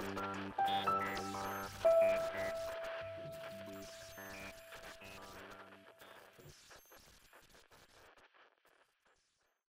Bye.